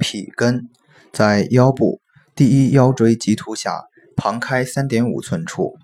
脾根在腰部第一腰椎棘突下旁开三点五寸处。